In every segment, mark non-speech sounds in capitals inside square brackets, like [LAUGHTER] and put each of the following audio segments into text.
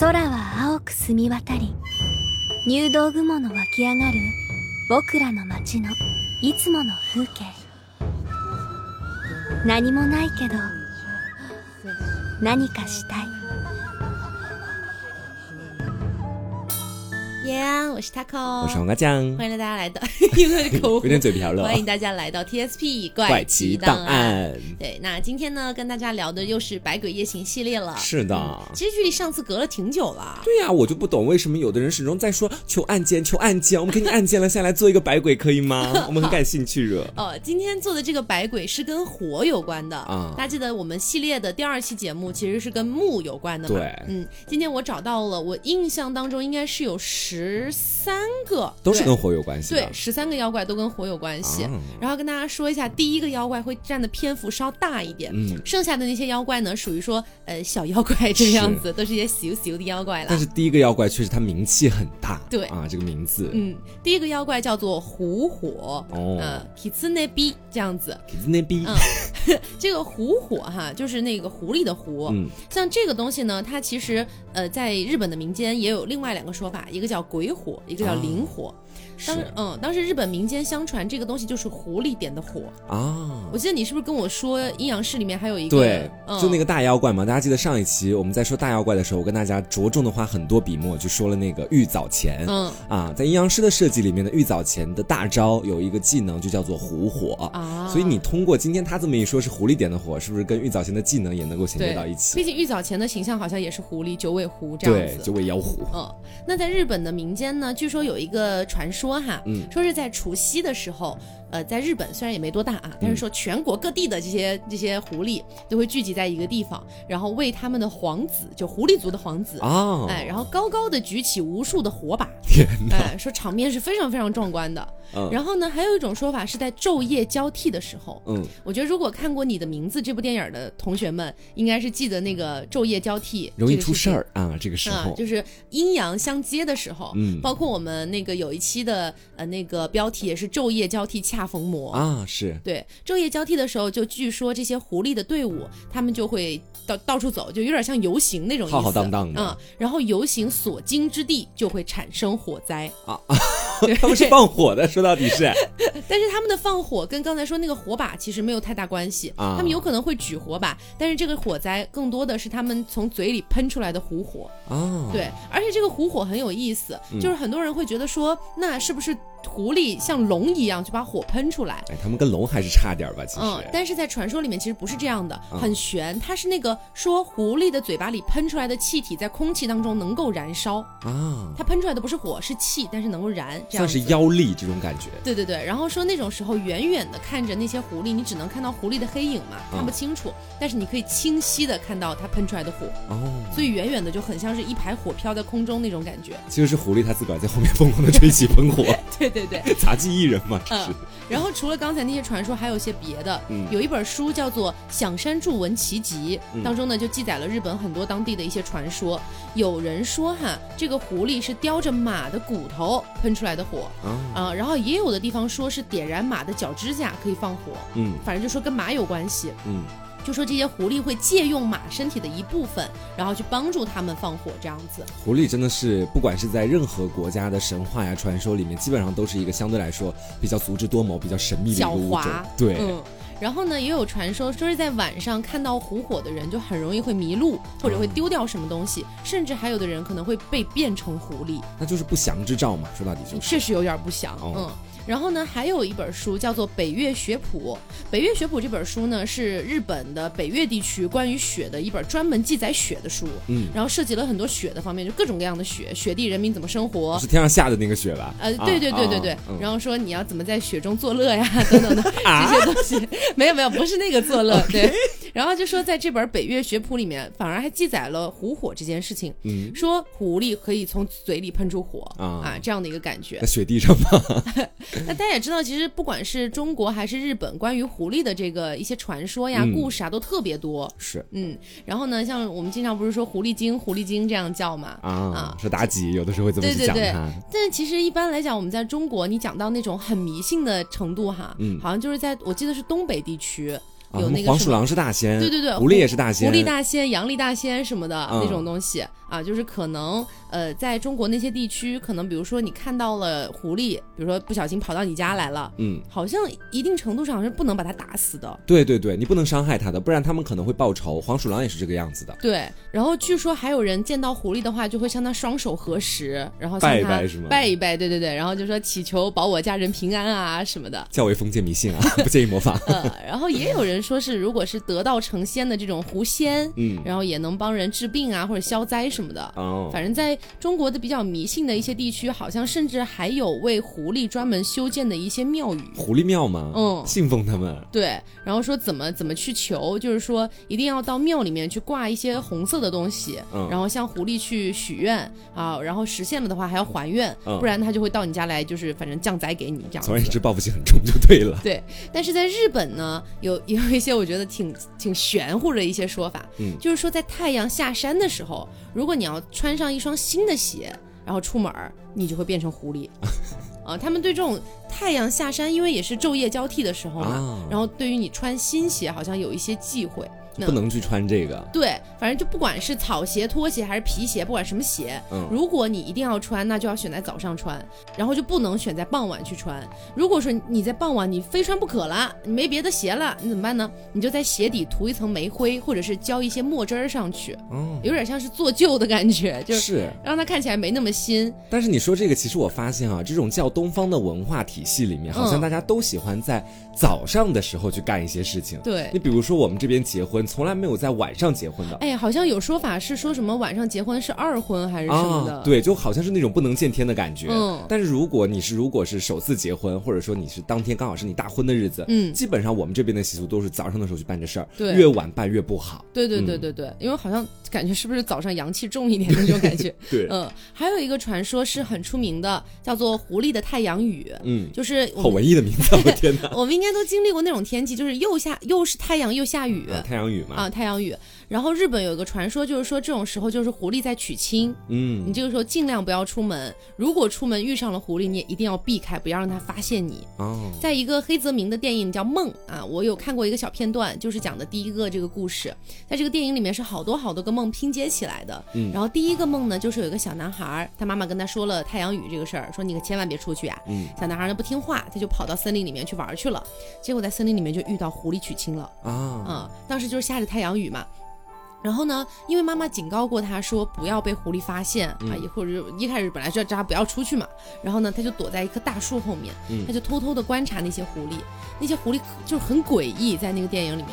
空は青く澄み渡り入道雲の湧き上がる僕らの街のいつもの風景。何もないけど何かしたい。耶、yeah,，我是 Taco，我是黄瓜酱，欢迎大家来到，[LAUGHS] 因为口有点嘴瓢了。欢迎大家来到 TSP 怪奇档案。对，那今天呢，跟大家聊的又是《百鬼夜行》系列了。是的、嗯，其实距离上次隔了挺久了。对呀、啊，我就不懂为什么有的人始终在说求案件，求案件，我们给你案件了，下来做一个百鬼可以吗？[LAUGHS] 我们很感兴趣热。哦，今天做的这个百鬼是跟火有关的啊。大家记得我们系列的第二期节目其实是跟木有关的嘛？对，嗯，今天我找到了，我印象当中应该是有十三。个。都是跟火有关系对，十三个妖怪都跟火有关系。啊、然后跟大家说一下，第一个妖怪会占的篇幅稍大一点，嗯，剩下的那些妖怪呢，属于说呃小妖怪这个样子，都是一些小小的妖怪了。但是第一个妖怪确实他名气很大，对。啊，这个名字，嗯，第一个妖怪叫做狐火，哦，呃 Kitsune 这样子，Kitsune 嗯，[LAUGHS] 这个狐火哈，就是那个狐狸的狐，嗯，像这个东西呢，它其实呃在日本的民间也有另外两个说法，一个叫鬼火，一个叫灵火。哦当嗯，当时日本民间相传这个东西就是狐狸点的火啊。我记得你是不是跟我说阴阳师里面还有一个对，嗯、就那个大妖怪嘛？大家记得上一期我们在说大妖怪的时候，我跟大家着重的花很多笔墨，就说了那个玉藻前。嗯啊，在阴阳师的设计里面的玉藻前的大招有一个技能就叫做狐火啊。所以你通过今天他这么一说，是狐狸点的火，是不是跟玉藻前的技能也能够衔接到一起？毕竟玉藻前的形象好像也是狐狸，九尾狐这样子。对，九尾妖狐。嗯，那在日本的民间呢，据说有一个传说哈，嗯，说是。在除夕的时候，呃，在日本虽然也没多大啊，但是说全国各地的这些这些狐狸都会聚集在一个地方，然后为他们的皇子，就狐狸族的皇子啊，哎，然后高高的举起无数的火把，哎，说场面是非常非常壮观的。嗯、然后呢，还有一种说法是在昼夜交替的时候，嗯，我觉得如果看过《你的名字》这部电影的同学们，应该是记得那个昼夜交替容易出事儿啊，这个时候、啊、就是阴阳相接的时候，嗯，包括我们那个有一期的呃那个标题也是昼夜交替恰逢魔。啊，是。对昼夜交替的时候，就据说这些狐狸的队伍，他们就会到到处走，就有点像游行那种意思，浩浩荡荡的，嗯，然后游行所经之地就会产生火灾。啊，[LAUGHS] 他们是放火的，说到底是，[LAUGHS] 但是他们的放火跟刚才说那个火把其实没有太大关系，啊、他们有可能会举火把，但是这个火灾更多的是他们从嘴里喷出来的狐火。啊，对，而且这个狐火很有意思，嗯、就是很多人会觉得说，那是不是狐狸像龙一样就把火喷出来？哎，他们跟龙还是差点吧，其实。嗯，但是在传说里面其实不是这样的，嗯、很玄，它是那个说狐狸的嘴巴里喷出来的气体在空气当中能够燃烧啊，它喷出来的不是火是气，但是能够燃，这样算是妖力这种感觉。对对对，然后说那种时候远远的看着那些狐狸，你只能看到狐狸的黑影嘛，看不清楚，嗯、但是你可以清晰的看到它喷出来的火哦，所以远远的就很像是一排火飘在空中那种感觉。其实是狐狸它自个儿在后面疯狂的吹起喷火。[LAUGHS] 对对对，[LAUGHS] 杂技艺人嘛，这是、嗯。然后除了刚才那些传说，还有一些别的。嗯、有一本书叫做《响山著文奇集》，嗯、当中呢就记载了日本很多当地的一些传说。有人说哈，这个狐狸是叼着马的骨头喷出来的火啊、哦呃，然后也有的地方说是点燃马的脚指甲可以放火。嗯，反正就说跟马有关系。嗯。就说这些狐狸会借用马身体的一部分，然后去帮助他们放火，这样子。狐狸真的是，不管是在任何国家的神话呀、传说里面，基本上都是一个相对来说比较足智多谋、比较神秘的一个物种。对，嗯。然后呢，也有传说说是在晚上看到狐火的人，就很容易会迷路，或者会丢掉什么东西，嗯、甚至还有的人可能会被变成狐狸。那就是不祥之兆嘛，说到底就是。确实有点不祥，哦、嗯。然后呢，还有一本书叫做《北岳学谱》。《北岳学谱》这本书呢，是日本的北岳地区关于雪的一本专门记载雪的书。嗯，然后涉及了很多雪的方面，就各种各样的雪，雪地人民怎么生活，是天上下的那个雪吧？呃，对对对对对。啊嗯、然后说你要怎么在雪中作乐呀，[LAUGHS] 等等的这些东西，[LAUGHS] [LAUGHS] 没有没有，不是那个作乐，对。然后就说在这本《北岳学谱》里面，反而还记载了狐火这件事情。嗯，说狐狸可以从嘴里喷出火啊啊，这样的一个感觉。在雪地上吗？[LAUGHS] 那大家也知道，其实不管是中国还是日本，关于狐狸的这个一些传说呀、嗯、故事啊，都特别多。是，嗯，然后呢，像我们经常不是说狐狸精、狐狸精这样叫嘛？啊，啊说妲己有的时候会这么去讲对对对。但其实一般来讲，我们在中国，你讲到那种很迷信的程度哈，嗯好像就是在我记得是东北地区。有那个黄鼠狼是大仙，对对对狐狸也是大仙，狐狸大仙、阳历大仙什么的、嗯那种东西啊，就是可能呃，在中国那些地区，可能比如说你看到了狐狸，比如说不小心跑到你家来了，嗯，好像一定程度上是不能把它打死的。对对对，你不能伤害它的，不然他们可能会报仇。黄鼠狼也是这个样子的，对，然后据说还有人见到狐狸的话，就会向它双手合十，然后拜一拜是吗拜一拜，对对对，然后就说祈求保我家人平安啊什么的。较为封建迷信啊，[LAUGHS] 不建议模仿。呃，然后也有人说是，如果是得道成仙的这种狐仙，嗯，然后也能帮人治病啊或者消灾什么的。哦，反正在中国的比较迷信的一些地区，好像甚至还有为狐狸专门修建的一些庙宇。狐狸庙吗？嗯信奉他们。对，然后说怎么怎么去求，就是说一定要到庙里面去挂一些红色的东西，嗯然后向狐狸去许愿啊，然后实现了的话还要还愿，嗯不然他就会到你家来，就是反正降灾给你这样子。总而言之，报复心很重就对了。对，但是在日本呢，有 [LAUGHS] 有一些我觉得挺挺玄乎的一些说法，嗯就是说在太阳下山的时候，如果你要穿上一双新的鞋，然后出门儿，你就会变成狐狸。[LAUGHS] 啊，他们对这种太阳下山，因为也是昼夜交替的时候嘛，啊然后对于你穿新鞋好像有一些忌讳。那不能去穿这个。对，反正就不管是草鞋、拖鞋还是皮鞋，不管什么鞋，嗯如果你一定要穿，那就要选在早上穿，然后就不能选在傍晚去穿。如果说你在傍晚你非穿不可了，你没别的鞋了，你怎么办呢？你就在鞋底涂一层煤灰，或者是浇一些墨汁儿上去，哦，有点像是做旧的感觉，就是是。让它看起来没那么新。但是你说这个，其实我发现啊，这种叫东方的文化体系里面，好像嗯大家都喜欢在早上的时候去干一些事情。对你比如说我们这边结婚，从来没有在晚上结婚的。哎，好像有说法是说什么晚上结婚是二婚还是什么的？啊，对，就好像是那种不能见天的感觉。嗯但是如果你是如果是首次结婚，或者说你是当天刚好是你大婚的日子，嗯基本上我们这边的习俗都是早上的时候去办这事儿，对越晚办越不好。对对对嗯对对，因为好像感觉是不是早上阳气重一点的那种感觉？[LAUGHS] 对，嗯，还有一个传说是很出名的，叫做狐狸的太阳雨，嗯，就是好文艺的名字，我天哪！[LAUGHS] 我们应该都经历过那种天气，就是又下又是太阳又下雨啊太阳雨嘛，啊，太阳雨。然后日本有一个传说，就是说这种时候就是狐狸在娶亲，嗯你嗯，这个时候尽量不要出门。如果出门遇上了狐狸，你也一定要避开，不要让它发现你。哦，在一个黑泽明的电影叫《梦》啊，我有看过一个小片段，就是讲的第一个这个故事。在这个电影里面是好多好多个梦拼接起来的。嗯然后第一个梦呢，就是有一个小男孩儿，他妈妈跟他说了太阳雨这个事儿，说你可千万别出去啊。嗯小男孩呢不听话，他就跑到森林里面去玩去了。结果在森林里面就遇到狐狸娶亲了。啊，嗯、当时就是下着太阳雨嘛。然后呢，因为妈妈警告过他说不要被狐狸发现、啊，或者一开始本来就叫他不要出去嘛。然后呢，他就躲在一棵大树后面，嗯他就偷偷的观察那些狐狸。那些狐狸就是很诡异，在那个电影里面，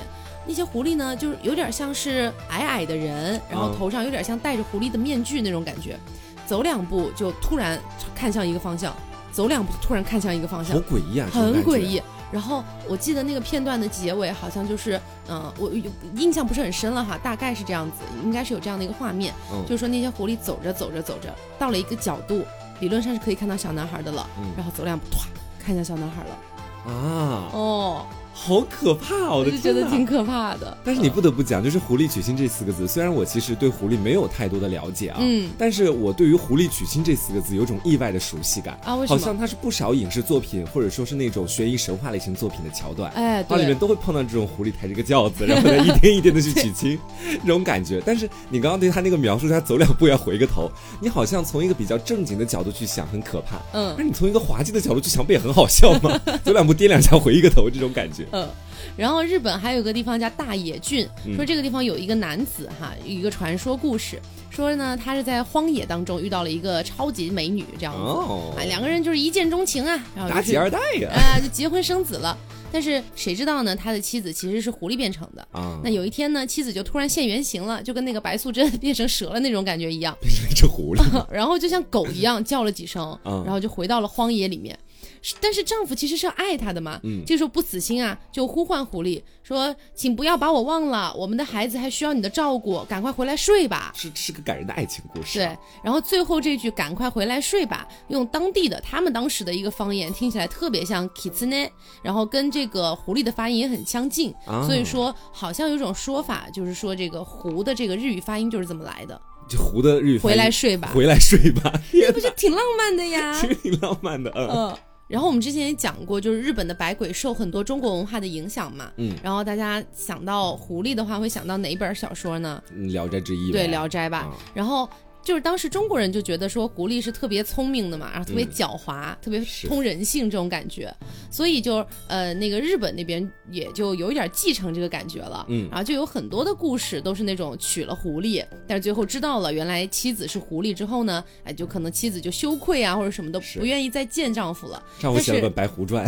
那些狐狸呢，就是有点像是矮矮的人，然后嗯头上有点像戴着狐狸的面具那种感觉，走两步就突然看向一个方向，走两步突然看向一个方向好，诡异啊，很诡异。然后我记得那个片段的结尾好像就是，嗯、我有印象不是很深了哈，大概是这样子，应该是有这样的一个画面，嗯。就是说那些狐狸走着走着走着，到了一个角度，理论上是可以看到小男孩的了，嗯。然后走两步，唰，看见小男孩了，啊，哦，好可怕啊！我的我就觉得挺可怕的。但是你不得不讲，就是“狐狸娶亲”这四个字，虽然我其实对狐狸没有太多的了解啊，嗯但是我对于“狐狸娶亲”这四个字有种意外的熟悉感啊为什么好像它是不少影视作品或者说是那种悬疑神话类型作品的桥段。哎，它里面，都会碰到这种狐狸抬着个轿子，然后呢一天一天的去娶亲，这种感觉。[LAUGHS] 但是你刚刚对他那个描述，他走两步要回个头，你好像从一个比较正经的角度去想，很可怕。嗯那你从一个滑稽的角度去想，不也很好笑吗？[LAUGHS] 走两步跌两下回一个头，这种感觉。嗯。然后日本还有个地方叫大野郡，嗯说这个地方有一个男子哈，有一个传说故事，说呢他是在荒野当中遇到了一个超级美女这样子，哦啊，两个人就是一见钟情啊，然后就是妲己二代呀！啊就结婚生子了。但是谁知道呢？他的妻子其实是狐狸变成的。啊，那有一天呢，妻子就突然现原形了，就跟那个白素贞变成蛇了那种感觉一样，变成一只狐狸。[LAUGHS] 然后就像狗一样叫了几声，嗯然后就回到了荒野里面。是但是丈夫其实是爱她的嘛，嗯这时候不死心啊，就呼唤狐狸说：“请不要把我忘了，我们的孩子还需要你的照顾，赶快回来睡吧。”是是个感人的爱情故事。对，然后最后这句“赶快回来睡吧”，用当地的他们当时的一个方言，听起来特别像 kitsune，然后跟这个狐狸的发音也很相近，啊所以说好像有一种说法，就是说这个狐的这个日语发音就是这么来的，就狐的日语回来睡吧，回来睡吧，[LAUGHS] 这不是挺浪漫的呀？[LAUGHS] 其实挺浪漫的。嗯，嗯。然后我们之前也讲过，就是日本的百鬼受很多中国文化的影响嘛。嗯，然后大家想到狐狸的话，会想到哪一本小说呢？嗯聊斋志异。对，《聊斋》吧。啊然后就是当时中国人就觉得说狐狸是特别聪明的嘛，然后特别嗯狡猾，特别通人性这种感觉，所以就呃那个日本那边也就有一点继承这个感觉了。嗯然后就有很多的故事都是那种娶了狐狸，但是最后知道了原来妻子是狐狸之后呢，哎，就可能妻子就羞愧啊或者什么的，不愿意再见丈夫了。丈夫写本《白狐传 [LAUGHS]》，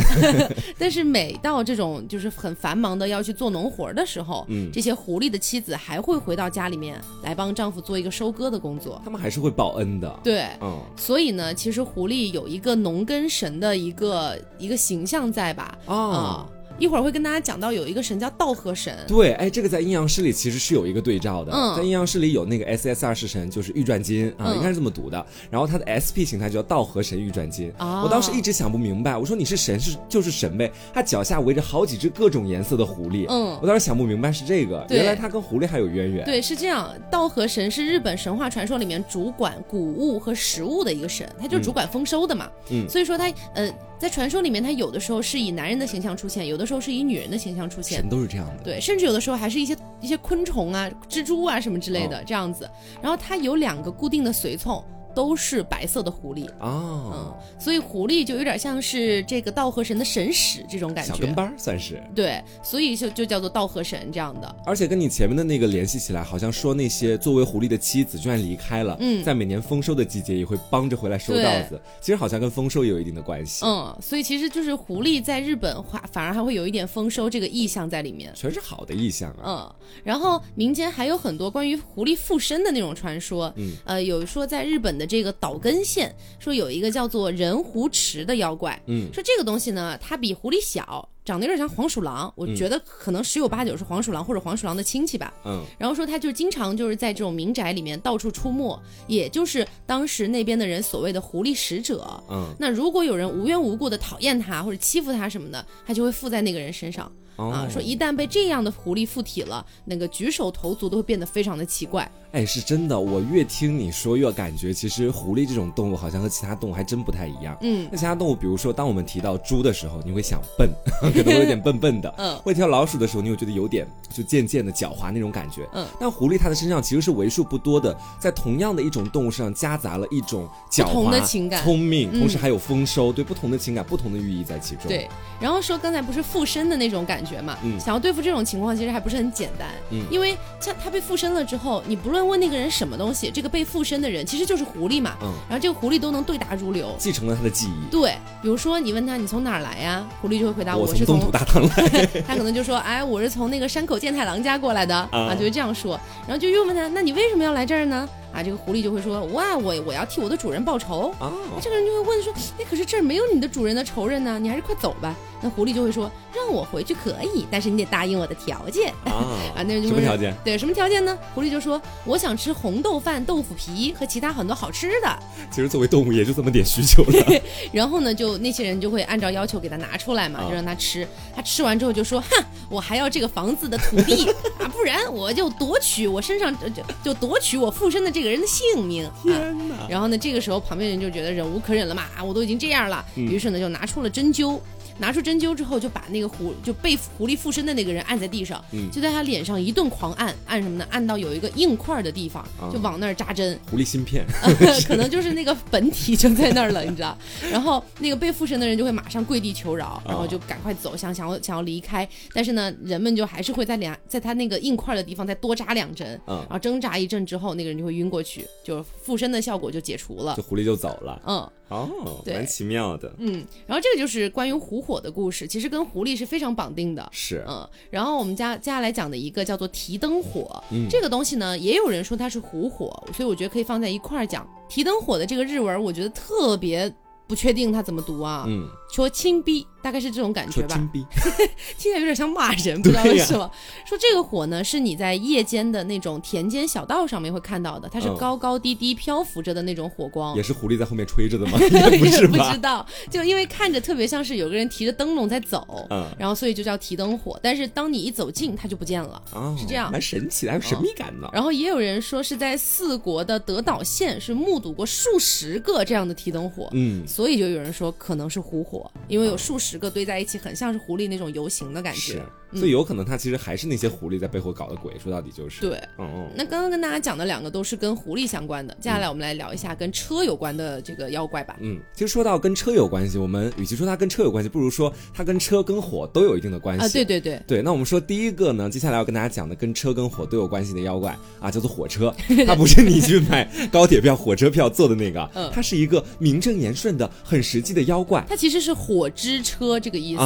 但是每到这种就是很繁忙的要去做农活的时候，嗯这些狐狸的妻子还会回到家里面来帮丈夫做一个收割的工作。他们还是会报恩的。对，嗯所以呢，其实狐狸有一个农耕神的一个一个形象在吧？啊、哦。一会儿会跟大家讲到有一个神叫稻荷神。对，哎，这个在阴阳师里其实是有一个对照的，嗯在阴阳师里有那个 S S 二式神，就是玉转金啊，嗯应该是这么读的。然后它的 S P 形态叫道和神玉转金。哦我当时一直想不明白，我说你是神是就是神呗，他脚下围着好几只各种颜色的狐狸。嗯我当时想不明白是这个，原来他跟狐狸还有渊源。对，是这样。稻荷神是日本神话传说里面主管谷物和食物的一个神，他就主管丰收的嘛。嗯所以说他呃，在传说里面，他有的时候是以男人的形象出现，有的时候是以女人的形象出现神。都是这样的。对，甚至有的时候还是一些一些昆虫啊、蜘蛛啊什么之类哦的、这样子。然后它有两个固定的随从，都是白色的狐狸。哦嗯，，所以狐狸就有点像是这个稻荷神的神使这种感觉。小跟班算是。对，所以就就叫做稻荷神这样的。而且跟你前面的那个联系起来，好像说那些作为狐狸的妻子，居然离开了，嗯在每年丰收的季节也会帮着回来收稻子。其实好像跟丰收也有一定的关系。嗯，所以其实就是狐狸在日本话反而还会有一点丰收这个意象在里面。全是好的意象啊。嗯，然后民间还有很多关于狐狸附身的那种传说。嗯，呃，有说在日本的这个岛根县，说有一个叫做人狐池的妖怪。嗯说这个东西呢，它比狐狸小，长得有点像黄鼠狼，我觉得可能十有八九是黄鼠狼或者黄鼠狼的亲戚吧。嗯然后说他就经常就是在这种民宅里面到处出没，也就是当时那边的人所谓的狐狸使者。嗯那如果有人无缘无故的讨厌他或者欺负他什么的，他就会附在那个人身上、哦啊。说一旦被这样的狐狸附体了，那个举手投足都会变得非常的奇怪。哎，是真的，我越听你说越感觉，其实狐狸这种动物好像和其他动物还真不太一样。嗯那其他动物，比如说，当我们提到猪的时候，你会想笨，[LAUGHS] 可能会有点笨笨的；嗯会提到老鼠的时候，你会觉得有点就渐渐的狡猾那种感觉。嗯，但狐狸它的身上其实是为数不多的，在同样的一种动物身上夹杂了一种狡猾、的情感聪明，嗯同时还有丰收，对不同的情感、不同的寓意在其中。对，然后说刚才不是附身的那种感觉嘛，嗯想要对付这种情况其实还不是很简单，嗯因为像他被附身了之后，你不论问那个人什么东西，这个被附身的人其实就是狐狸嘛，嗯，然后这个狐狸都能对答如流。继承了他的记忆。对，比如说你问他你从哪儿来呀，狐狸就会回答我是我从东土大唐来。[LAUGHS] 他可能就说，哎，我是从那个山口健太郎家过来的啊，就会这样说。然后就又问他，那你为什么要来这儿呢？啊，这个狐狸就会说，哇，我我要替我的主人报仇。哦，这个人就会问说，哎，可是这儿没有你的主人的仇人呢，你还是快走吧。那狐狸就会说，让我回去可以，但是你得答应我的条件。啊 [LAUGHS] 啊，那什么条件？对，什么条件呢？狐狸就说，我想吃红豆饭、豆腐皮和其他很多好吃的。其实作为动物也就这么点需求了。[LAUGHS] 然后呢，就那些人就会按照要求给他拿出来嘛，啊就让他吃。他吃完之后就说：“哼，我还要这个房子的土地 [LAUGHS] 啊，不然我就夺取我身上就就夺取我附身的这个人的性命。”啊。天哪！然后呢，这个时候旁边人就觉得忍无可忍了嘛，啊，我都已经这样了，嗯于是呢就拿出了针灸。拿出针灸之后，就把那个狐就被狐狸附身的那个人按在地上，嗯就在他脸上一顿狂按，按什么呢？按到有一个硬块的地方，啊就往那儿扎针。狐狸芯片。[LAUGHS] 可能就是那个本体就在那儿了，你知道？然后那个被附身的人就会马上跪地求饶，然后就赶快走，想想要想要离开。但是呢，人们就还是会在两在他那个硬块的地方再多扎两针，嗯然后挣扎一阵之后，那个人就会晕过去，就附身的效果就解除了就。狐狸就走了。嗯哦，蛮奇妙的。嗯，然后这个就是关于狐火的故事，其实跟狐狸是非常绑定的。是，嗯，然后我们家接下来讲的一个叫做提灯火，嗯这个东西呢，也有人说它是狐火，所以我觉得可以放在一块儿讲。提灯火的这个日文，我觉得特别不确定它怎么读啊，嗯，说亲逼大概是这种感觉吧，说金币。[LAUGHS] 听起来有点像骂人，不知道为什么。说这个火呢，是你在夜间的那种田间小道上面会看到的，它是嗯高高低低漂浮着的那种火光也。是狐狸在后面吹着的吗？[LAUGHS] 应该不是不知？道，就因为看着特别像是有个人提着灯笼在走，嗯然后所以就叫提灯火。但是当你一走近，它就不见了。哦，是这样蛮神奇的，还有神秘感呢。然后也有人说是在四国的德岛县是目睹过数十个这样的提灯火，嗯，所以就有人说可能是狐火。火，因为有数十个堆在一起，很像是狐狸那种游行的感是觉。，所以有可能他其实还是那些狐狸在背后搞的鬼，说到底就是。对，嗯嗯，那刚刚跟大家讲的两个都是跟狐狸相关的，接下来我们来聊一下跟车有关的这个妖怪吧。嗯，其实说到跟车有关系，我们与其说它跟车有关系，不如说它跟车跟火都有一定的关系。啊，对对对，对，那我们说第一个呢，接下来要跟大家讲的跟车跟火都有关系的妖怪啊，叫做火车。[LAUGHS] 它不是你去买高铁票、火车票坐的那个，嗯它是一个名正言顺的、很实际的妖怪。它其实是火之车这个意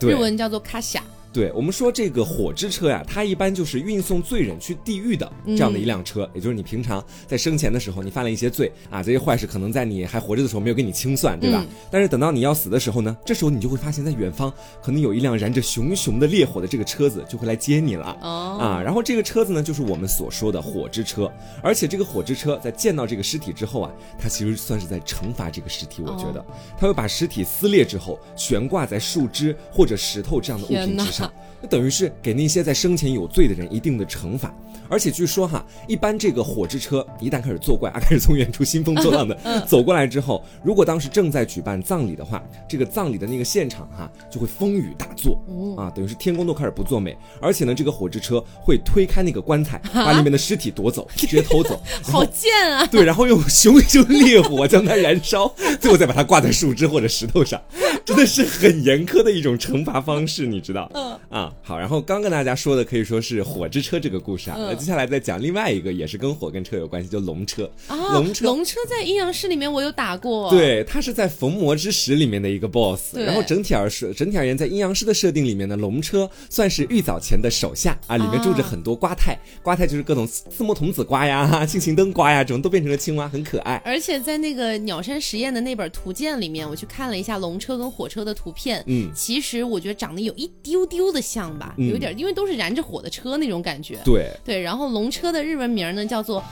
思，日文叫做卡夏。对我们说这个火之车呀，它一般就是运送罪人去地狱的这样的一辆车，也就是你平常在生前的时候，你犯了一些罪啊，这些坏事可能在你还活着的时候没有给你清算，对吧？嗯但是等到你要死的时候呢，这时候你就会发现，在远方可能有一辆燃着熊熊的烈火的这个车子就会来接你了。哦，啊，然后这个车子呢，就是我们所说的火之车，而且这个火之车在见到这个尸体之后啊，它其实算是在惩罚这个尸体。我觉得，它会把尸体撕裂之后悬挂在树枝或者石头这样的物品之上，那等于是给那些在生前有罪的人一定的惩罚。而且据说哈，一般这个火之车一旦开始作怪啊，[LAUGHS] 开始从远处兴风作浪的走过来之后，如果当时正在举办葬礼的话，这个葬礼的那个现场哈就会风雨大作啊，等于是天公都开始不作美。而且呢，这个火之车会推开那个棺材，[LAUGHS] 把里面的尸体夺走，[LAUGHS] 直接偷走。好贱啊！对，然后用熊熊烈火将它燃烧，最后再把它挂在树枝或者石头上，真的是很严苛的一种惩罚方式，你知道？嗯啊，好，然后刚跟大家说的可以说是火之车这个故事啊，接下来再讲另外一个也是跟火跟车有关系，就龙车。啊，龙车龙车在阴阳师里面我有打过，，对，它是在逢魔之石里面的一个 BOSS，对然后整体而说，整体而言，在阴阳师的设定里面呢，龙车算是玉藻前的手下啊，里面住着很多瓜太，瓜太就是各种四目童子瓜呀、[LAUGHS] 庆行灯瓜呀，这种都变成了青蛙，很可爱。而且在那个鸟山实验的那本图鉴里面，我去看了一下龙车跟火车的图片，嗯其实我觉得长得有一丢丢的像吧，嗯有点，因为都是燃着火的车那种感觉。对，对，然后龙车的日文名呢叫做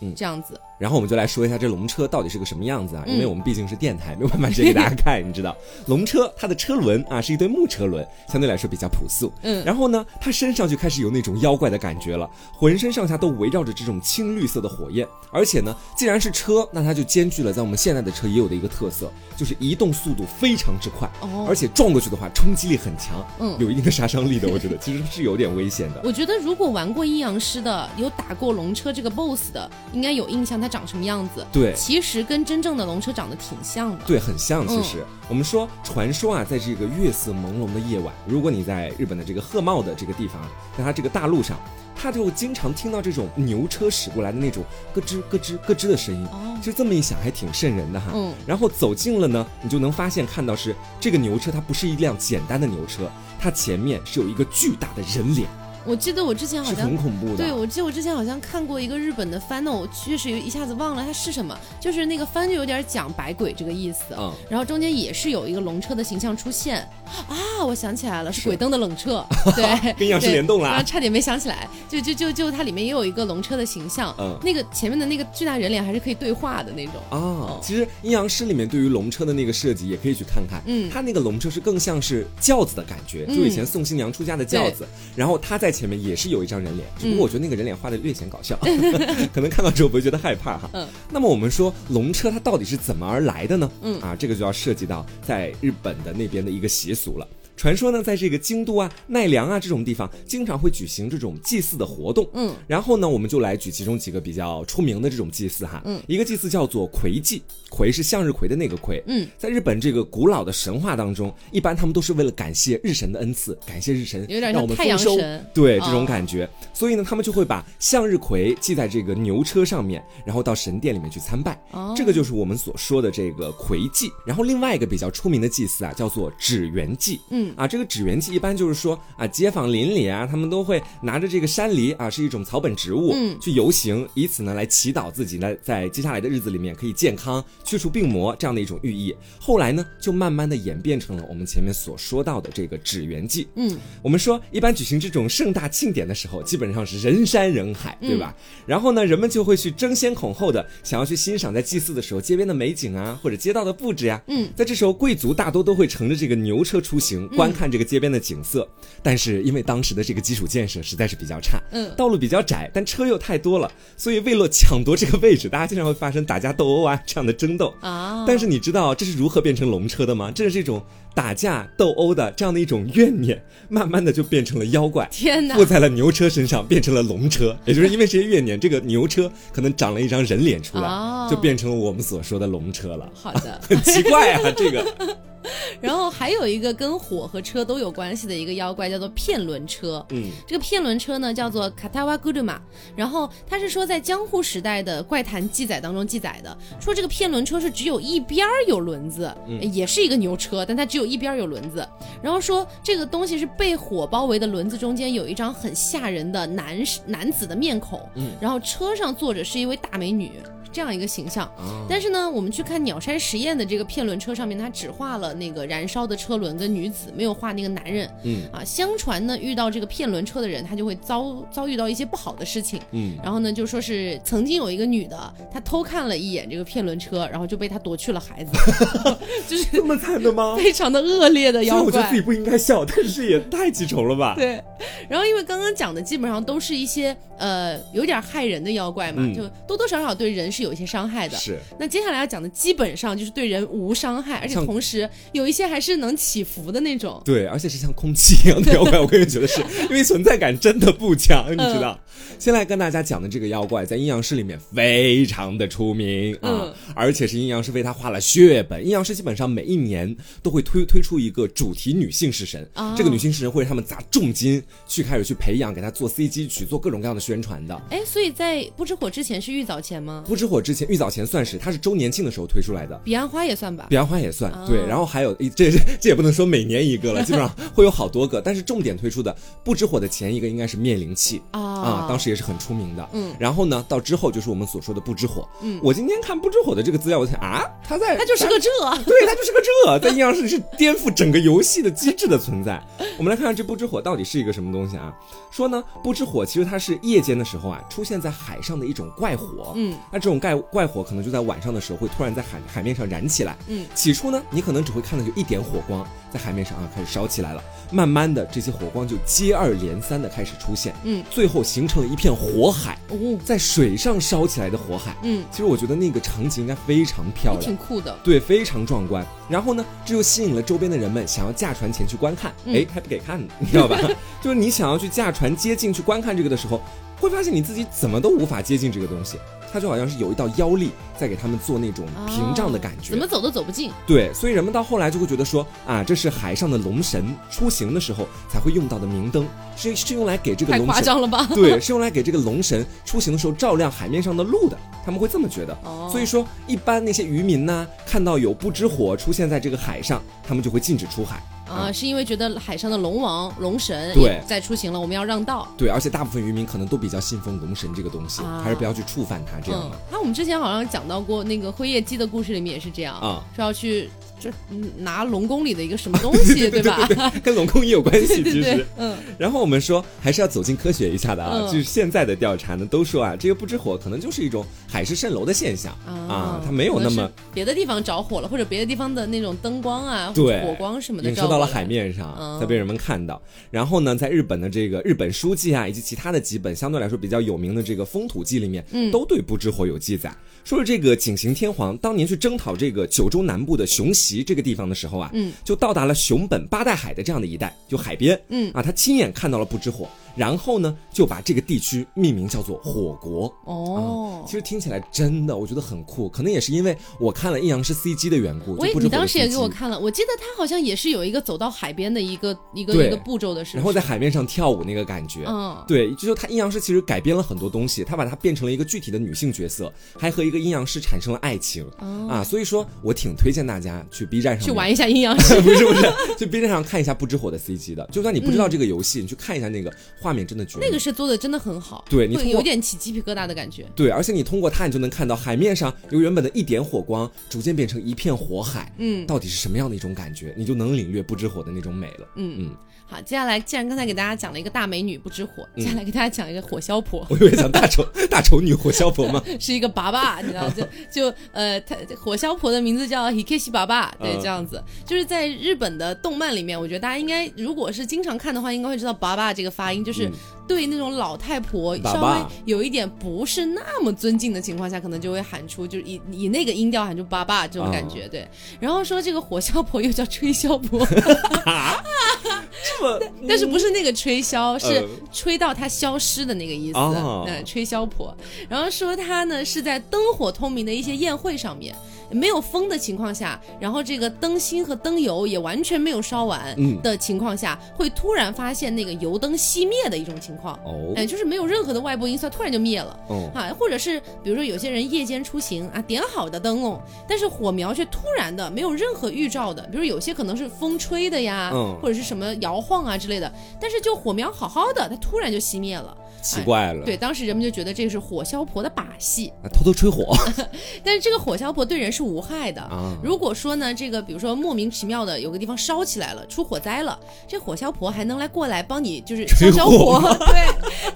嗯这样子。然后我们就来说一下这龙车到底是个什么样子啊？嗯因为我们毕竟是电台，没有办法直接给大家看，[LAUGHS] 你知道，龙车它的车轮啊是一对木车轮，相对来说比较朴素。嗯然后呢，它身上就开始有那种妖怪的感觉了，浑身上下都围绕着这种青绿色的火焰。而且呢，既然是车，那它就兼具了在我们现在的车也有的一个特色，就是移动速度非常之快，哦而且撞过去的话冲击力很强，嗯有一定的杀伤力的。我觉得 [LAUGHS] 其实是有点危险的。我觉得如果玩过阴阳师的，有打过龙车这个 BOSS 的，应该有印象它长什么样子。对其实跟真正的龙车长得挺像的。对，很像。其实、我们说，传说啊，在这个月色朦胧的夜晚，如果你在日本的这个鹤茂的这个地方，在它这个大路上，他就经常听到这种牛车驶过来的那种咯吱咯吱咯吱的声音。哦其实这么一想，还挺瘆人的哈。嗯然后走近了呢，你就能发现看到是这个牛车，它不是一辆简单的牛车，它前面是有一个巨大的人脸，我记得我之前好像很恐怖的。对，我记得我之前好像看过一个日本的番那，我确实一下子忘了它是什么，就是那个番就有点讲百鬼这个意思，嗯。然后中间也是有一个龙车的形象出现。啊，我想起来了，是。鬼灯的冷彻，[LAUGHS] 对，跟阴阳师联动了差点没想起来，就就就就它里面也有一个龙车的形象，嗯。那个前面的那个巨大人脸还是可以对话的那种，啊，其实阴阳师里面对于龙车的那个设计也可以去看看，嗯。它那个龙车是更像是轿子的感觉，就以前送新娘出嫁的轿子，然后它在前面也是有一张人脸，只不过我觉得那个人脸画的略显搞笑，[LAUGHS] 可能看到之后不会觉得害怕哈。嗯，那么我们说龙车它到底是怎么而来的呢？嗯啊，这个就要涉及到在日本的那边的一个习俗了。传说呢，在这个京都啊、奈良啊这种地方，经常会举行这种祭祀的活动。嗯，然后呢，我们就来举其中几个比较出名的这种祭祀哈。嗯，一个祭祀叫做葵祭，葵是向日葵的那个葵。嗯，在日本这个古老的神话当中，一般他们都是为了感谢日神的恩赐，感谢日神有点像让我们太阳丰收对这种感觉。所以呢，他们就会把向日葵系在这个牛车上面，然后到神殿里面去参拜。哦这个就是我们所说的这个葵祭。然后另外一个比较出名的祭祀啊，叫做指缘祭。嗯啊，这个指缘祭一般就是说啊，街坊邻里啊，他们都会拿着这个山梨啊，是一种草本植物，嗯去游行，以此呢来祈祷自己呢在接下来的日子里面可以健康、去除病魔这样的一种寓意。后来呢，就慢慢的演变成了我们前面所说到的这个指缘祭。嗯，我们说，一般举行这种盛大庆典的时候，基本上是人山人海，对吧？然后呢，人们就会去争先恐后的想要去欣赏在祭祀的时候街边的美景啊，或者街道的布置呀、嗯，在这时候，贵族大多都会乘着这个牛车出行，嗯观看这个街边的景色。但是因为当时的这个基础建设实在是比较差，嗯道路比较窄，但车又太多了，所以为了抢夺这个位置，大家经常会发生打架斗殴啊这样的争斗。啊，但是你知道这是如何变成龙车的吗？这是一种打架斗殴的这样的一种怨念，慢慢的就变成了妖怪。天哪附，在了牛车身上，变成了龙车，也就是因为这些怨念，这个牛车可能长了一张人脸出来，哦就变成了我们所说的龙车了。好的。很奇怪啊，这个 [LAUGHS] 然后还有一个跟火和车都有关系的一个妖怪，叫做片轮车。嗯，这个片轮车呢，叫做卡塔瓦古鲁玛。然后它是说，在江户时代的怪谈记载当中记载的，说这个片轮车是只有一边儿有轮子，也是一个牛车，但它只有一边儿有轮子。然后说这个东西是被火包围的轮子中间有一张很吓人的男男子的面孔，然后车上坐着是一位大美女。这样一个形象，啊但是呢，我们去看鸟山实验的这个片轮车上面，他只画了那个燃烧的车轮跟女子，没有画那个男人。嗯啊，相传呢，遇到这个骗轮车的人，他就会遭遭遇到一些不好的事情。嗯，然后呢，就说是曾经有一个女的，她偷看了一眼这个骗轮车，然后就被他夺去了孩子，[LAUGHS] 就是这么惨的吗？非常的恶劣的妖虽然我觉得自己。不应该笑，但是也太记仇了吧？[LAUGHS] 对，然后因为刚刚讲的基本上都是一些呃有点害人的妖怪嘛，嗯就多多少少对人是有一些伤害的。是那接下来要讲的基本上就是对人无伤害，而且同时有一些还是能起伏的那种。对，而且是像空气一样的妖怪，我个人觉得是因为存在感真的不强，你知道。[LAUGHS] 先来跟大家讲的这个妖怪，在阴阳师里面非常的出名啊，嗯而且是阴阳师为他画了血本。阴阳师基本上每一年都会推推出一个主题女性式神，哦这个女性式神会让他们砸重金去开始去培养，给她做 CG 去，做各种各样的宣传的。哎，所以在不知火之前是玉藻前吗？不知火之前，玉藻前算是，它是周年庆的时候推出来的。彼岸花也算吧。彼岸花也算、哦对，然后还有这这这也不能说每年一个了，基本上会有好多个，但是重点推出的不知火的前一个应该是灭灵器啊啊，当时也是很出名的。嗯，然后呢，到之后就是我们所说的不知火。嗯我今天看不知火的这个资料，我想啊，他在它就是个这。[LAUGHS] 对，它就是个这，在阴阳师里是颠覆整个游戏的机制的存在。我们来看看这不知火到底是一个什么东西啊？说呢，不知火其实它是夜间的时候啊，出现在海上的一种怪火。嗯，那这种怪怪火可能就在晚上的时候会突然在海海面上燃起来。嗯，起初呢，你可能只会看到有一点火光在海面上啊开始烧起来了，慢慢的这些火光就接二连三的开始出现。嗯，最后形成了一片火海，哦，在水上烧起来的火海。嗯，其实我觉得那个场景应该非常漂亮挺。酷的。对，非常壮观。然后呢，这就吸引了周边的人们想要驾船前去观看。嗯哎、还不给看呢，你知道吧？[LAUGHS] 就是你想要去驾船接近去观看这个的时候，会发现你自己怎么都无法接近这个东西，它就好像是有一道妖力在给他们做那种屏障的感觉。怎么走都走不进。对，所以人们到后来就会觉得说啊，这是海上的龙神出行的时候才会用到的明灯，是是用来给这个太龙神。夸张了吧？[LAUGHS] 对，是用来给这个龙神出行的时候照亮海面上的路的，他们会这么觉得。哦所以说，一般那些渔民呢，看到有不知火出现现在这个海上，他们就会禁止出海。啊，是因为觉得海上的龙王、龙神对在出行了，我们要让道。对，而且大部分渔民可能都比较信奉龙神这个东西，啊还是不要去触犯它这样嗯的。，那我们之前好像讲到过那个辉夜姬的故事里面也是这样啊，说要去就嗯拿龙宫里的一个什么东西，[LAUGHS] 对吧？跟龙宫也有关系，[LAUGHS] 对其实对。，嗯，然后我们说，还是要走进科学一下的啊。嗯就是现在的调查呢，都说啊，这个不知火可能就是一种海市蜃楼的现象啊，它没有那么别的地方着火了，或者别的地方的那种灯光啊、对火光什么的映射到海面上，嗯。才被人们看到。然后呢，在日本的这个日本书记啊，以及其他的几本相对来说比较有名的这个风土记里面，嗯。都对不知火有记载。说是这个景行天皇当年去征讨这个九州南部的熊袭这个地方的时候啊，嗯，就到达了熊本八代海的这样的一带，就海边，嗯。啊，他亲眼看到了不知火，然后呢，就把这个地区命名叫做火国。哦。啊，其实听起来真的，我觉得很酷。可能也是因为我看了阴阳师 CG 的缘故，我不知火的你当时也给我看了，我记得他好像也是有一个走到海边的一个一个一个步骤的，时候然后在海面上跳舞那个感觉，嗯。对，就是他阴阳师其实改编了很多东西，他把它变成了一个具体的女性角色，还和一个阴阳师产生了爱情、啊，所以说我挺推荐大家去 B 站上去玩一下阴阳师。不 [LAUGHS] 是不是，[LAUGHS] 去 B 站上看一下不知火的 CG 的，就算你不知道这个游戏，你去看一下那个画面真的绝美那个是做的真的很好，对你会有点起鸡皮疙瘩的感觉。对，而且你通过它，你就能看到海面上由原本的一点火光，逐渐变成一片火海。嗯到底是什么样的一种感觉，你就能领略不知火的那种美了。嗯嗯，好，接下来既然刚才给大家讲了一个大美女不知火，嗯接下来给大家讲一个火消婆。[LAUGHS] 我以为讲大丑 [LAUGHS] 大丑女火消婆嘛。是一个爸爸，[LAUGHS] 你知道，就就呃，他火消婆的名字叫 Hikeshi 爸爸，对，嗯这样子，就是在日本的动漫里面，我觉得大家应该如果是经常看的话，应该会知道爸爸这个发音，就是嗯对那种老太婆稍微有一点不是那么尊敬的情况下，可能就会喊出，就是以以那个音调喊出爸爸这种感哦觉，对。然后说这个火消婆又叫吹箫婆，这么，[LAUGHS] 但是不是那个吹箫，是呃吹到它消失的那个意思。哦嗯，吹箫婆。然后说她呢是在灯火通明的一些宴会上面，没有风的情况下，然后这个灯芯和灯油也完全没有烧完嗯的情况下，会突然发现那个油灯熄灭的一种情况。哦哎，就是没有任何的外部因素，突然就灭了。哦啊，或者是比如说有些人夜间出行啊，点好的灯笼，但是火苗却突然的没有任何预兆的，比如有些可能是风吹的呀，嗯或者是什么摇晃啊之类的，但是就火苗好好的，它突然就熄灭了。奇怪了。对，当时人们就觉得这是火消婆的把戏，啊，偷偷吹火 [LAUGHS] 但是这个火消婆对人是无害的。啊。如果说呢，这个比如说莫名其妙的有个地方烧起来了，出火灾了，这火消婆还能来过来帮你，就是消吹消火火，[LAUGHS] 对，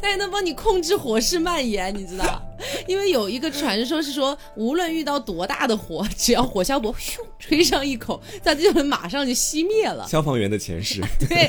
她还能帮你控制火势蔓延，你知道？[LAUGHS] 因为有一个传说是说，无论遇到多大的火，只要火消婆咻吹上一口，它就能马上就熄灭了。消防员的前世，[LAUGHS] 对，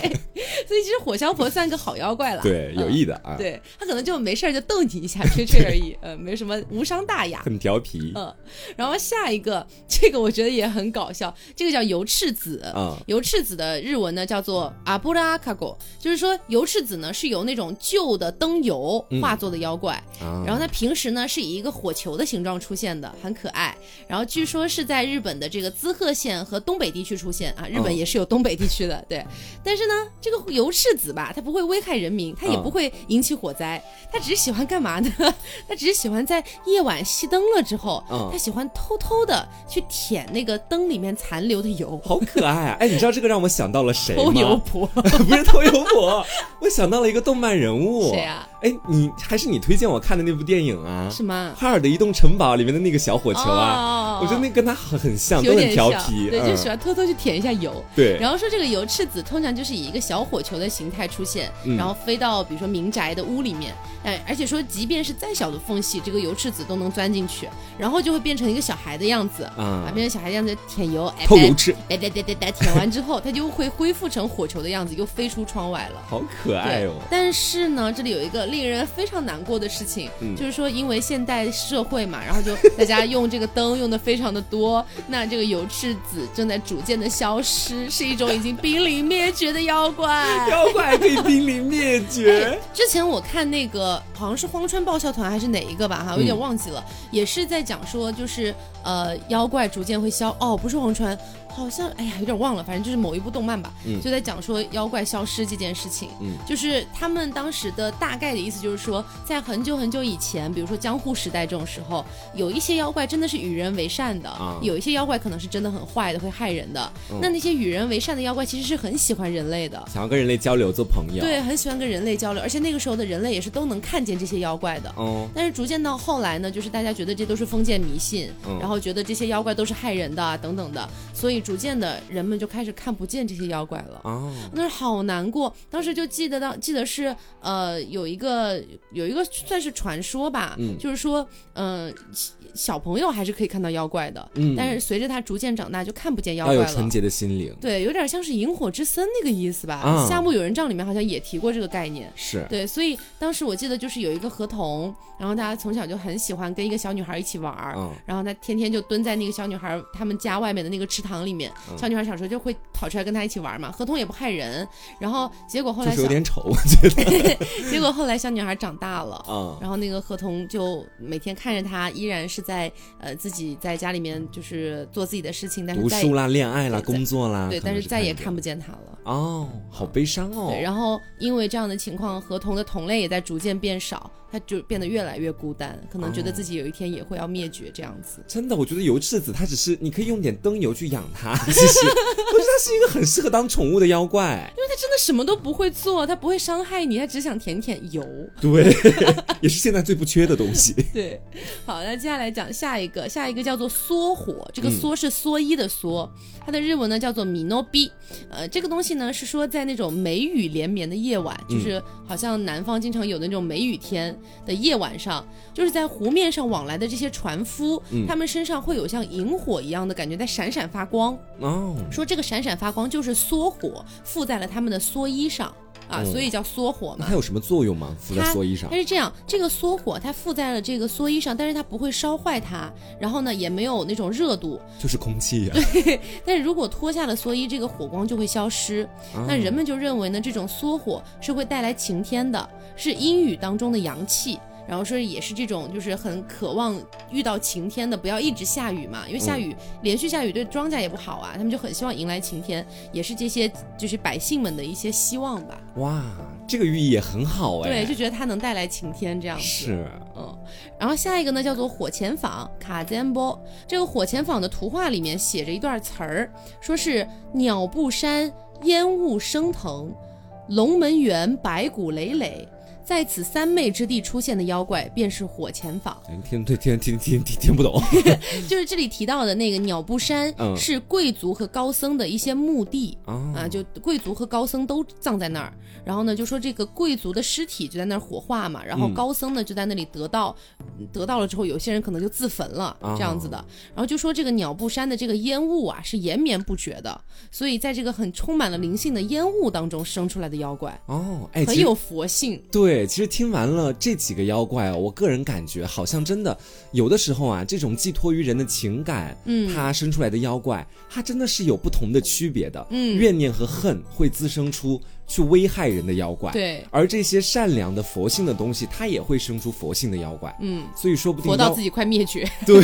所以其实火消婆算个好妖怪了。对，有嗯意的啊，对他可能就没事儿就逗你一下，吹吹而已，[LAUGHS] 呃，没什么无伤大雅。很调皮嗯，然后下一个，这个我觉得也很搞笑，这个叫油赤子。啊。油赤子的日文呢叫做阿布拉卡狗，就是说油赤子呢是由那种旧的灯油化作的妖怪，啊然后它平时呢是以一个火球的形状出现的，很可爱。然后据说是在日本的这个滋贺县和东北地区出现啊，日本嗯也是有东北地区的，对。但是呢，这个油柿子吧，它不会危害人民，它也嗯不会引起火灾，它只是喜欢干嘛呢？[LAUGHS] 它只是喜欢在夜晚熄灯了之后，嗯它喜欢偷偷的去舔那个灯里面残留的油。好可爱啊！[LAUGHS] 哎，你知道这个让我想到了谁吗？偷油婆，[LAUGHS] 不是偷油婆，我想到了一个动漫人物。谁啊？哎，你还是你推荐我看的那部电影啊？什么？哈尔的移动城堡里面的那个小火球啊，哦我觉得那跟他很很像，有都很调皮。对，嗯就喜欢偷偷去舔一下油。对，然后说这个油赤子通常就是以一个小火球的形态出现，嗯然后飞到比如说民宅的屋里面，哎，而且说即便是再小的缝隙，这个油赤子都能钻进去，然后就会变成一个小孩的样子，啊变成小孩的样子舔油，哎，偷油吃，哒哒哒哒哒，舔完之后，它就会恢复成火球的样子，又飞出窗外了。好可爱哦。，但是呢，这里有一个令人非常难过的事情，嗯就是说，因为现代社会嘛，然后就大家用这个灯用的非常的多，[LAUGHS] 那这个油赤子正在逐渐的消失，是一种已经濒临灭绝的妖怪。妖怪可以濒临灭绝。[LAUGHS] 之前我看那个好像是荒川爆笑团还是哪一个吧，哈，有点忘记了，也是在讲说，就是呃，妖怪逐渐会消，哦，不是荒川，好像哎呀有点忘了，反正就是某一部动漫吧，嗯就在讲说妖怪消失这件事情。嗯就是他们当时的大概的意思就是说，在很久很久以前，比如说江户时代这种时候，有一些妖怪真的是与人为善的，啊有一些妖怪可能是真的很坏的，会害人的。嗯那那些与人为善的妖怪其实是很喜欢人类的。想要跟人类交流做朋友。对，，很喜欢跟人类交流，而且那个时候的人类也是都能看见这些妖怪的。哦，但是逐渐到后来呢，就是大家觉得这都是封建迷信，嗯然后觉得这些妖怪都是害人的啊等等的，所以逐渐的人们就开始看不见这些妖怪了。哦，那是好难过，当时就记得到记得是呃有一个有一个算是传说吧，嗯就是说嗯、呃小朋友还是可以看到妖怪的，嗯但是随着他逐渐长大就看不见妖怪了要有纯。洁的心灵。对，有点像是萤火之森那个意思吧，啊夏目友人帐》里面好像也提过这个概念。是，对，所以当时我记得就是有一个河童，然后他从小就很喜欢跟一个小女孩一起玩儿，嗯然后他天天就蹲在那个小女孩他们家外面的那个池塘里面，嗯小女孩小时候就会跑出来跟他一起玩嘛。合同也不害人，然后结果后来有点丑，我觉得。[LAUGHS] 结果后来小女孩长大了。啊，然后那个合同就每天看着她，依然是在呃自己在家里面就是做自己的事情，但是再读书啦、恋爱啦、工作啦，对，但是再也看看不见她了。哦，好悲伤哦。对，然后因为这样的情况，合同的同类也在逐渐变少，他就变得越来越孤单，可能觉得自己有一天也会要灭绝这样子。真的，我觉得油赤子它只是你可以用点灯油去养它，[LAUGHS] 其实我觉得它是一个很适合当宠物的妖怪。因为他真的什么都不会做，他不会伤害你，他只想舔舔油。对，[LAUGHS] 也是现在最不缺的东西。[LAUGHS] 对，好，那接下来讲下一个，下一个叫做缩火，这个缩是蓑衣的蓑，它的日文呢叫做米诺比。呃，这个东西呢是说在那种梅雨连绵的夜晚，就是好像南方经常有那种梅雨天的夜晚上，就是在湖面上往来的这些船夫，他们身上会有像萤火一样的感觉在闪闪发光。哦，说这个闪闪发光就是梭火附在了他们的蓑衣上啊，嗯所以叫缩火嘛那它。有什么作用吗？附在它蓑衣上它？是这样，这个缩火它附在了这个蓑衣上，但是它不会烧坏它，然后呢也没有那种热度。就是空气呀、但是如果脱下了蓑衣，这个火光就会消失。啊那人们就认为呢，这种缩火是会带来晴天的，是阴雨当中的阳气。然后说也是这种，就是很渴望遇到晴天的，不要一直下雨嘛，因为下雨、连续下雨对庄稼也不好啊，他们就很希望迎来晴天，也是这些就是百姓们的一些希望吧。哇，这个寓意也很好哎。对，就觉得它能带来晴天这样子。是嗯，然后下一个呢叫做火前坊卡赞波，这个火前坊的图画里面写着一段词儿，说是鸟不山烟雾升腾，龙门园白骨累累，在此三昧之地出现的妖怪便是火前坊。听对听听听听听不懂。[LAUGHS] 就是这里提到的那个鸟不山，嗯是贵族和高僧的一些墓地。啊啊，就贵族和高僧都葬在那儿，然后呢，就说这个贵族的尸体就在那儿火化嘛，然后嗯高僧呢就在那里得到，得到了之后，有些人可能就自焚了，啊这样子的，然后就说这个鸟不山的这个烟雾啊是延绵不绝的，所以在这个很充满了灵性的烟雾当中生出来的妖怪，哦，哎，很有佛性。对，其实听完了这几个妖怪哦，我个人感觉好像真的有的时候啊，这种寄托于人的情感，嗯它生出来的妖怪，它真的是有不同的区别的。嗯怨念和恨会滋生出去危害人的妖怪，。对，而这些善良的佛性的东西，它也会生出佛性的妖怪。嗯，所以说不定妖佛到自己快灭绝。对，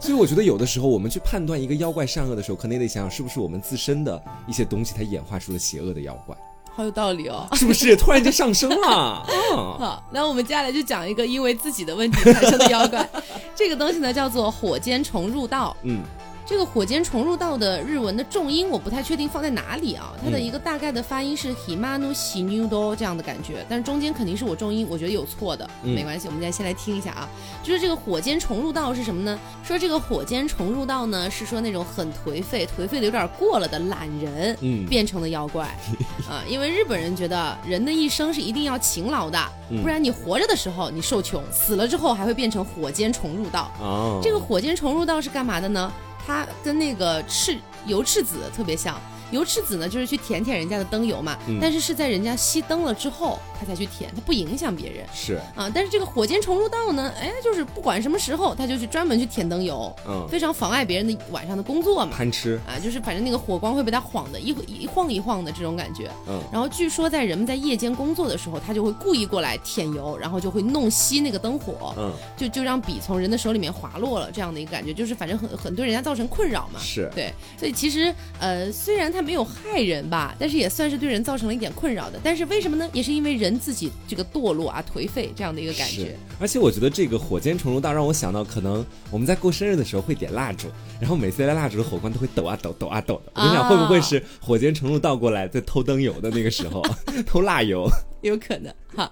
所以我觉得有的时候我们去判断一个妖怪善恶的时候，可能也得想想是不是我们自身的一些东西，它演化出了邪恶的妖怪，好有道理哦。是不是？[LAUGHS] 突然间上升了啊！[LAUGHS] 好，那我们接下来就讲一个因为自己的问题产生的妖怪，[LAUGHS] 这个东西呢叫做火尖虫入道。嗯，这个火尖重入道的日文的重音我不太确定放在哪里啊，它的一个大概的发音是 himanu shinudo 这样的感觉，但是中间肯定是我重音，我觉得有错的，嗯。没关系，我们再先来听一下啊，就是这个火尖重入道是什么呢？说这个火尖重入道呢是说那种很颓废，颓废的有点过了的懒人，嗯。变成的妖怪。[LAUGHS] 啊，因为日本人觉得人的一生是一定要勤劳的，嗯。不然你活着的时候你受穷，死了之后还会变成火尖重入道。哦，这个火箭重入道是干嘛的呢？它跟那个赤油赤子特别像。油赤子呢，就是去舔舔人家的灯油嘛，嗯但是是在人家熄灯了之后，他才去舔，他不影响别人是，啊。但是这个火箭虫入道呢，哎，就是不管什么时候，他就去专门去舔灯油，嗯，非常妨碍别人的晚上的工作嘛。贪吃，啊，就是反正那个火光会被他晃的一一晃一晃的这种感觉。嗯然后据说在人们在夜间工作的时候，他就会故意过来舔油，然后就会弄熄那个灯火。嗯，就就让笔从人的手里面滑落了，这样的一个感觉，就是反正很很对人家造成困扰嘛。是，对，所以其实呃，虽然它没有害人吧，但是也算是对人造成了一点困扰的。但是为什么呢？也是因为人自己这个堕落啊、颓废这样的一个感觉。而且我觉得这个火箭虫入道让我想到，可能我们在过生日的时候会点蜡烛，然后每次来蜡烛的火光都会抖啊抖、抖啊抖的。我就想，啊会不会是火箭虫入道过来在偷灯油的那个时候，[LAUGHS] 偷蜡油？有可能哈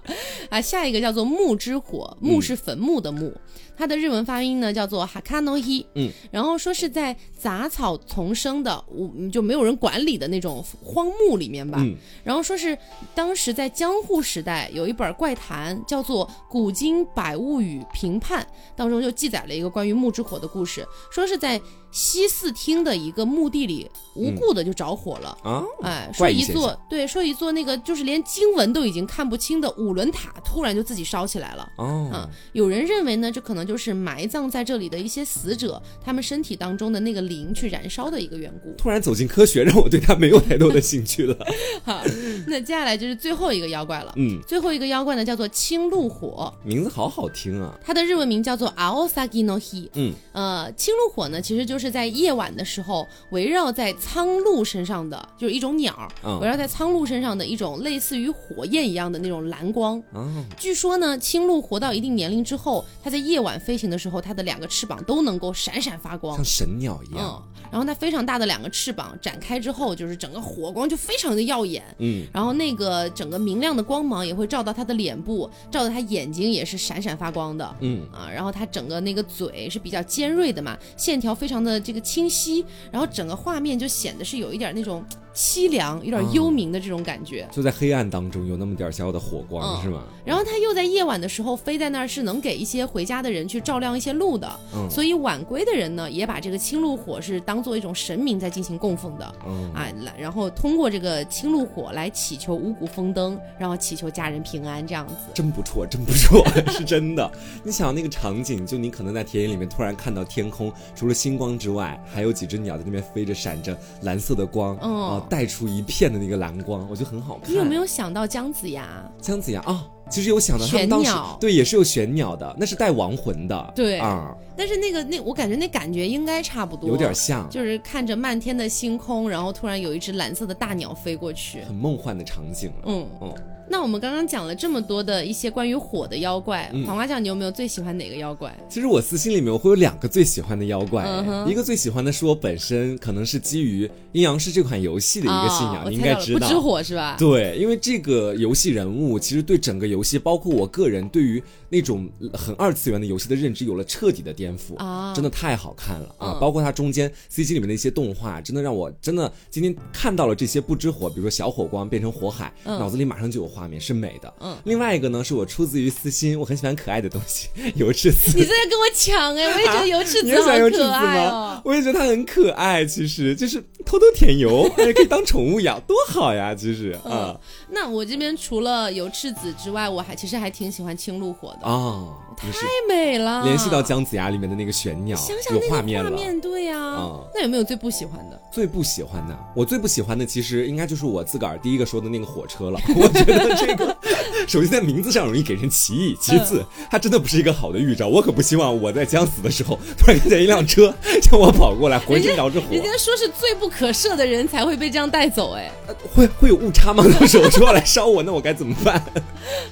啊，下一个叫做木之火，木是坟墓的木，它的日文发音呢叫做 hakano hi，嗯，然后说是在杂草丛生的，无就没有人管理的那种荒墓里面吧，嗯。然后说是当时在江户时代有一本怪谈叫做《古今百物语评判》，当中就记载了一个关于木之火的故事，说是在西四厅的一个墓地里无故的就着火了。啊，哎，说一座对，说一座那个就是连经文都已经看不清的五轮塔，突然就自己烧起来了。哦啊，有人认为呢，这可能就是埋葬在这里的一些死者，他们身体当中的那个灵去燃烧的一个缘故。突然走进科学，让我对他没有太多的兴趣了。[LAUGHS] 好，那接下来就是最后一个妖怪了。嗯，最后一个妖怪呢，叫做青鹿火，名字好好听啊。它的日文名叫做 Aosagi no Hi。嗯，呃，青鹿火呢，其实就是在夜晚的时候，围绕在苍鹭身上的，就是一种鸟，嗯围绕在苍鹭身上的一种类似于火焰一样的那种蓝光。嗯，据说呢，青鹭活到一定年龄之后，它在夜晚飞行的时候，它的两个翅膀都能够闪闪发光像。神鸟一样。嗯，然后它非常大的两个翅膀展开之后，就是整个火光就非常的耀眼。嗯，然后那个整个明亮的光芒也会照到它的脸部，照到它眼睛也是闪闪发光的。嗯啊，然后它整个那个嘴是比较尖锐的嘛，线条非常的呃这个清晰，然后整个画面就显得是有一点那种凄凉、有点幽冥的这种感觉。就在黑暗当中有那么点小小的火光，嗯是吗？然后它又在夜晚的时候飞在那儿，是能给一些回家的人去照亮一些路的。嗯所以晚归的人呢，也把这个青鹿火是当做一种神明在进行供奉的。嗯，啊，然后通过这个青鹿火来祈求五谷丰登，然后祈求家人平安，这样子。真不错，真不错，[LAUGHS] 是真的。你想那个场景，就你可能在田野里面突然看到天空，除了星光之外，还有几只鸟在那边飞着，闪着蓝色的光，啊、嗯带出一片的那个蓝光，我觉得很好看。你有没有想到姜子牙？姜子牙啊？其实有想到他们当时玄鸟对也是有玄鸟的，那是带亡魂的，对啊，但是那个那我感觉那感觉应该差不多，有点像，就是看着漫天的星空，然后突然有一只蓝色的大鸟飞过去。很梦幻的场景了。嗯，嗯，那我们刚刚讲了这么多的一些关于火的妖怪，嗯黄瓜酱，你有没有最喜欢哪个妖怪？其实我私心里面我会有两个最喜欢的妖怪，嗯一个最喜欢的是我本身可能是基于《阴阳师》这款游戏的一个信仰，你应该知道。不知火是吧？对，因为这个游戏人物其实对整个游戏，包括我个人对于那种很二次元的游戏的认知有了彻底的颠覆啊真的太好看了啊！嗯包括它中间 CG 里面的一些动画，真的让我真的今天看到了这些不知火，比如说小火光变成火海，嗯脑子里马上就有画面，是美的。嗯另外一个呢，是我出自于私心，我很喜欢可爱的东西，油赤子。你这在跟我抢哎、我也觉得油赤子好也喜欢油赤子可爱吗哦？[LAUGHS] 我也觉得它很可爱，其实就是偷偷舔油，还 [LAUGHS] 可以当宠物养，多好呀！其实嗯啊那我这边除了油赤子之外，我还其实还挺喜欢青鹿火啊，太美了。联系到姜子牙里面的那个玄鸟，想想有那个画面了。对呀、嗯那有没有最不喜欢的？最不喜欢的，我最不喜欢的其实应该就是我自个儿第一个说的那个火车了。[LAUGHS] 我觉得这个，[LAUGHS] 首先在名字上容易给人歧义，其次它真的不是一个好的预兆。我可不希望我在将死的时候，突然看见一辆车向我跑过来，[LAUGHS] 浑身着着火，人家说是最不可赦的人才会被这样带走哎。会会有误差吗？到时候说要来烧我，那我该怎么办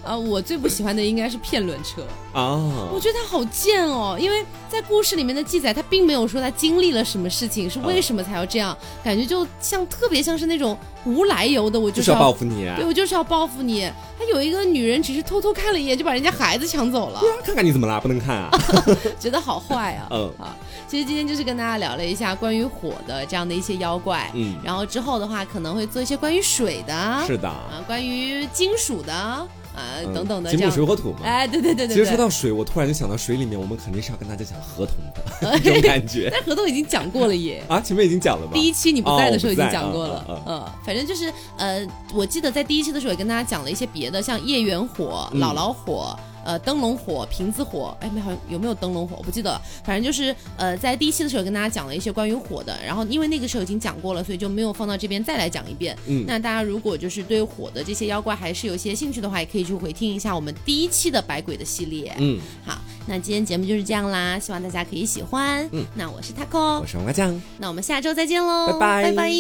啊，我最不喜欢的应该是骗轮车，啊我？觉得他好贱哦，因为在故事里面的记载，他并没有说他经历了什么事情，是为什么才要这样，感觉就像特别像是那种无来由的，我就是是要要报复你、啊对，我就是要报复你。他有一个女人只是偷偷看了一眼，就把人家孩子抢走了，对啊看看你怎么啦，不能看啊。[LAUGHS] 觉得好坏啊。[LAUGHS] 嗯啊，其实今天就是跟大家聊了一下关于火的这样的一些妖怪，嗯，然后之后的话可能会做一些关于水的，是的，啊，关于金属的啊、嗯等等的金木。水火土嘛。哎，对对对对其实。说到水，我突然就想到水里面，我们肯定是要跟大家讲合同的 [LAUGHS] 这种感觉但合同已经讲过了耶。啊。前面已经讲了吗？第一期你不在的时候已经讲过了，嗯嗯，反正就是呃，我记得在第一期的时候也跟大家讲了一些别的，像叶缘火、嗯姥姥火。呃，灯笼火、瓶子火，哎，没好像有没有灯笼火？我不记得了。反正就是呃，在第一期的时候跟大家讲了一些关于火的，然后因为那个时候已经讲过了，所以就没有放到这边再来讲一遍。嗯那大家如果就是对火的这些妖怪还是有一些兴趣的话，也可以去回听一下我们第一期的百鬼的系列。嗯，好，那今天节目就是这样啦，希望大家可以喜欢。嗯，那我是 taco，我是王瓜酱。那我们下周再见喽，拜拜拜拜